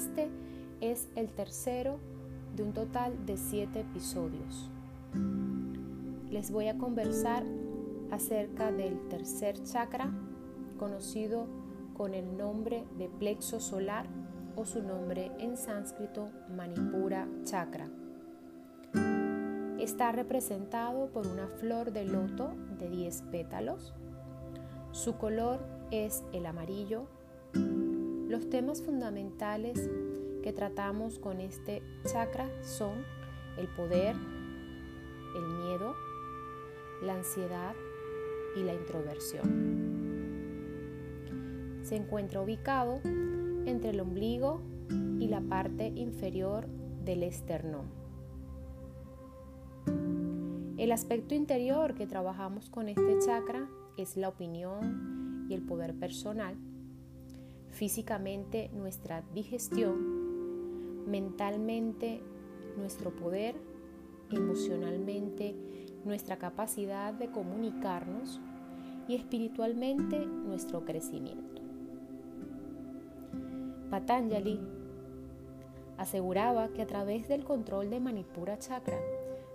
este es el tercero de un total de siete episodios. Les voy a conversar acerca del tercer chakra, conocido con el nombre de plexo solar o su nombre en sánscrito Manipura Chakra. Está representado por una flor de loto de 10 pétalos. Su color es el amarillo. Los temas fundamentales que tratamos con este chakra son el poder, el miedo, la ansiedad y la introversión. Se encuentra ubicado entre el ombligo y la parte inferior del esternón. El aspecto interior que trabajamos con este chakra es la opinión y el poder personal, físicamente nuestra digestión, mentalmente nuestro poder, emocionalmente nuestra capacidad de comunicarnos y espiritualmente nuestro crecimiento. Patanjali aseguraba que a través del control de Manipura Chakra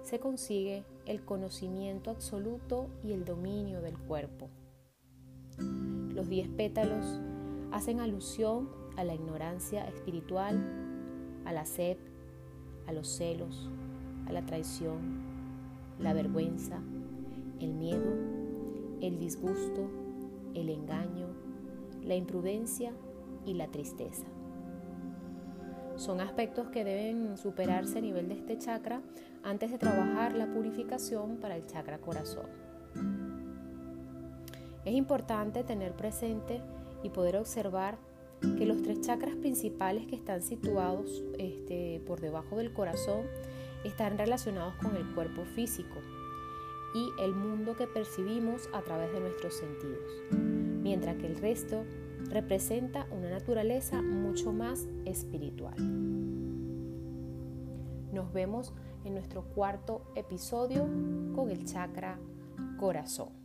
se consigue el conocimiento absoluto y el dominio del cuerpo. Los diez pétalos hacen alusión a la ignorancia espiritual, a la sed, a los celos, a la traición, la vergüenza, el miedo, el disgusto, el engaño, la imprudencia y la tristeza. Son aspectos que deben superarse a nivel de este chakra antes de trabajar la purificación para el chakra corazón. Es importante tener presente y poder observar que los tres chakras principales que están situados este, por debajo del corazón están relacionados con el cuerpo físico y el mundo que percibimos a través de nuestros sentidos, mientras que el resto representa una naturaleza mucho más espiritual. Nos vemos en nuestro cuarto episodio con el chakra corazón.